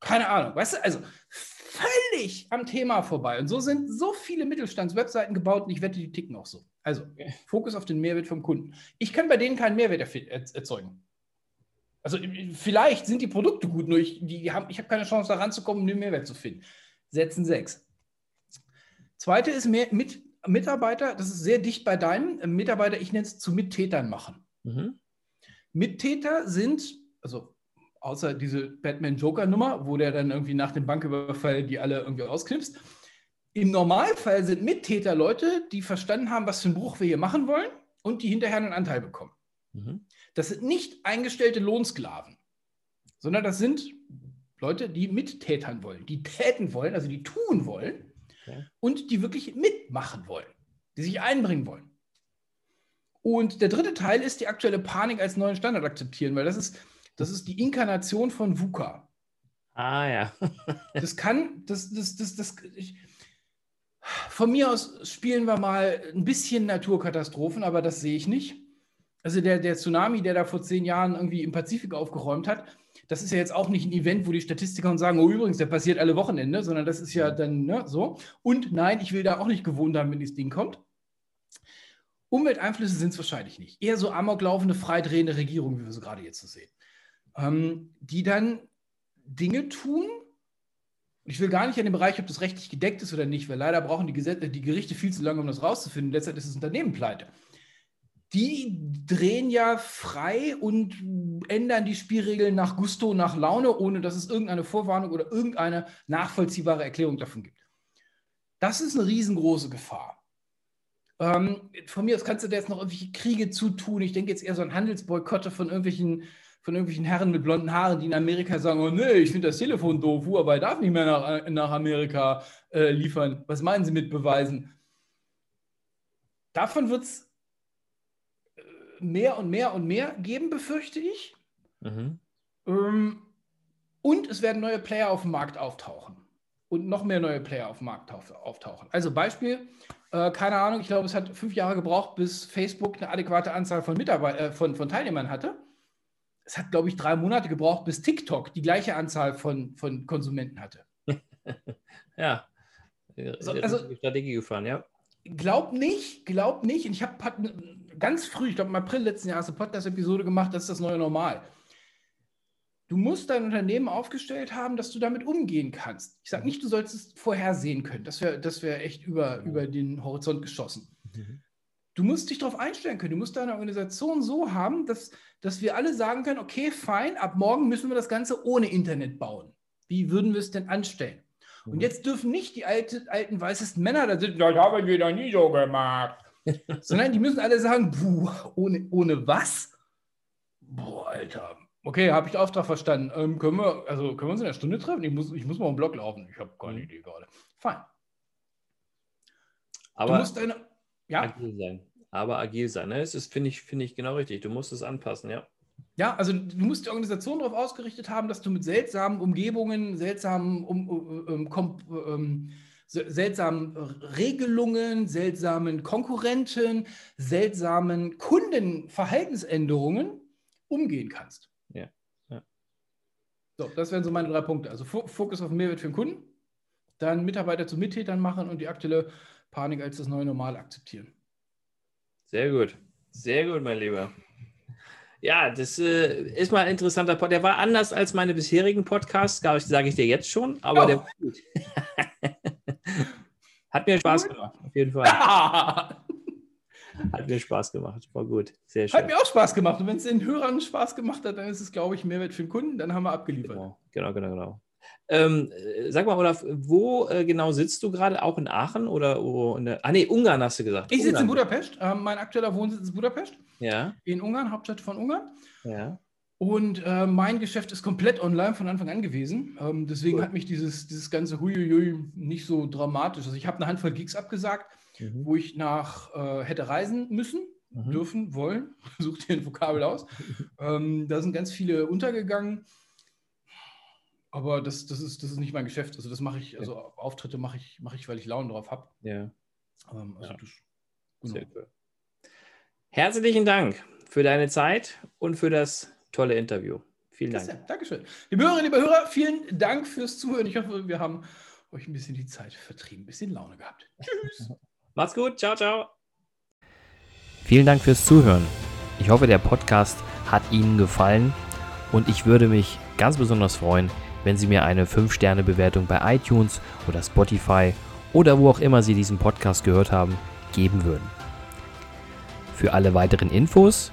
Keine Ahnung, weißt du, also völlig am Thema vorbei. Und so sind so viele Mittelstandswebseiten gebaut und ich wette, die ticken auch so. Also Fokus auf den Mehrwert vom Kunden. Ich kann bei denen keinen Mehrwert erzeugen. Also vielleicht sind die Produkte gut, nur ich, die haben, ich habe keine Chance, da ranzukommen, um den Mehrwert zu finden. Setzen sechs. Zweite ist mehr mit Mitarbeiter, das ist sehr dicht bei deinem äh, Mitarbeiter, ich nenne es zu Mittätern machen. Mhm. Mittäter sind, also außer diese Batman-Joker-Nummer, wo der dann irgendwie nach dem Banküberfall die alle irgendwie ausknipst. Im Normalfall sind Mittäter Leute, die verstanden haben, was für einen Bruch wir hier machen wollen und die hinterher einen Anteil bekommen. Mhm. Das sind nicht eingestellte Lohnsklaven, sondern das sind Leute, die mittätern wollen, die täten wollen, also die tun wollen okay. und die wirklich mitmachen wollen, die sich einbringen wollen. Und der dritte Teil ist die aktuelle Panik als neuen Standard akzeptieren, weil das ist, das ist die Inkarnation von VUCA. Ah ja. das kann, das, das, das, das, ich, von mir aus spielen wir mal ein bisschen Naturkatastrophen, aber das sehe ich nicht. Also der, der Tsunami, der da vor zehn Jahren irgendwie im Pazifik aufgeräumt hat, das ist ja jetzt auch nicht ein Event, wo die Statistiker sagen, oh übrigens, der passiert alle Wochenende, sondern das ist ja dann ne, so. Und nein, ich will da auch nicht gewohnt haben, wenn dieses Ding kommt. Umwelteinflüsse sind es wahrscheinlich nicht. Eher so amoklaufende, freidrehende Regierungen, wie wir sie gerade jetzt so sehen. Ähm, die dann Dinge tun, ich will gar nicht an dem Bereich, ob das rechtlich gedeckt ist oder nicht, weil leider brauchen die, Gesetze, die Gerichte viel zu lange, um das rauszufinden. Letztendlich ist das Unternehmen pleite die drehen ja frei und ändern die Spielregeln nach Gusto, nach Laune, ohne dass es irgendeine Vorwarnung oder irgendeine nachvollziehbare Erklärung davon gibt. Das ist eine riesengroße Gefahr. Ähm, von mir aus kannst du dir jetzt noch irgendwelche Kriege zutun. Ich denke jetzt eher so an Handelsboykotte von irgendwelchen, von irgendwelchen Herren mit blonden Haaren, die in Amerika sagen: Oh, nee, ich finde das Telefon doof, Huawei darf nicht mehr nach, nach Amerika äh, liefern. Was meinen Sie mit Beweisen? Davon wird es mehr und mehr und mehr geben, befürchte ich. Mhm. Ähm, und es werden neue Player auf dem Markt auftauchen. Und noch mehr neue Player auf dem Markt auftauchen. Also Beispiel, äh, keine Ahnung, ich glaube, es hat fünf Jahre gebraucht, bis Facebook eine adäquate Anzahl von, Mitarbeit äh, von, von Teilnehmern hatte. Es hat, glaube ich, drei Monate gebraucht, bis TikTok die gleiche Anzahl von, von Konsumenten hatte. ja. So, also, Strategie gefahren, ja. Glaub nicht, glaub nicht. Und ich habe ganz früh, ich glaube im April letzten Jahres, eine Podcast-Episode gemacht, das ist das neue Normal. Du musst dein Unternehmen aufgestellt haben, dass du damit umgehen kannst. Ich sage nicht, du sollst es vorhersehen können. Das wäre das wär echt über, über den Horizont geschossen. Mhm. Du musst dich darauf einstellen können. Du musst deine Organisation so haben, dass, dass wir alle sagen können, okay, fein, ab morgen müssen wir das Ganze ohne Internet bauen. Wie würden wir es denn anstellen? Und mhm. jetzt dürfen nicht die alte, alten weißesten Männer da sitzen, das haben wir doch nie so gemacht. Sondern die müssen alle sagen, puh, ohne, ohne was? Boah, Alter. Okay, habe ich Auftrag verstanden. Ähm, können, wir, also können wir uns in einer Stunde treffen? Ich muss, ich muss mal einen Blog laufen. Ich habe keine mhm. Idee gerade. Fein. Aber du musst deine, ja? agil sein. Aber agil sein. Ne? Das finde ich, find ich genau richtig. Du musst es anpassen, ja. Ja, also du musst die Organisation darauf ausgerichtet haben, dass du mit seltsamen Umgebungen, seltsamen um, um, um, um seltsamen Regelungen, seltsamen Konkurrenten, seltsamen Kundenverhaltensänderungen umgehen kannst. Ja. ja. So, das wären so meine drei Punkte. Also Fokus auf Mehrwert für den Kunden, dann Mitarbeiter zu Mittätern machen und die aktuelle Panik als das neue Normal akzeptieren. Sehr gut. Sehr gut, mein Lieber. Ja, das äh, ist mal ein interessanter Podcast. Der war anders als meine bisherigen Podcasts, sage ich dir jetzt schon, aber oh. der war gut. Hat mir Spaß gemacht, auf jeden Fall. Hat mir Spaß gemacht, war gut. Sehr schön. Hat mir auch Spaß gemacht. Und wenn es den Hörern Spaß gemacht hat, dann ist es, glaube ich, Mehrwert für den Kunden. Dann haben wir abgeliefert. Genau, genau, genau. genau. Ähm, äh, sag mal, Olaf, wo äh, genau sitzt du gerade? Auch in Aachen oder oh, in der, Ah, nee, Ungarn hast du gesagt. Ich sitze in. Budapest. Ähm, mein aktueller Wohnsitz ist Budapest. Ja. In Ungarn, Hauptstadt von Ungarn. Ja. Und äh, mein Geschäft ist komplett online von Anfang an gewesen. Ähm, deswegen Cool. hat mich dieses, dieses ganze Huiuiui nicht so dramatisch. Also ich habe eine Handvoll Gigs abgesagt, Mhm. wo ich nach äh, hätte reisen müssen, Mhm. dürfen, wollen. Such dir ein Vokabel aus. ähm, da sind ganz viele untergegangen. Aber das, das, ist, das ist nicht mein Geschäft. Also das mache ich, also Auftritte mache ich, mache ich, weil ich Laune drauf habe. Ja. Ähm, also Ja. das, genau. Sehr cool. Herzlichen Dank für deine Zeit und für das tolle Interview. Vielen Dank. Christian, Dankeschön. Liebe Hörerinnen, liebe Hörer, vielen Dank fürs Zuhören. Ich hoffe, wir haben euch ein bisschen die Zeit vertrieben, ein bisschen Laune gehabt. Tschüss. Macht's gut. Ciao, ciao. Vielen Dank fürs Zuhören. Ich hoffe, der Podcast hat Ihnen gefallen und ich würde mich ganz besonders freuen, wenn Sie mir eine 5-Sterne-Bewertung bei iTunes oder Spotify oder wo auch immer Sie diesen Podcast gehört haben, geben würden. Für alle weiteren Infos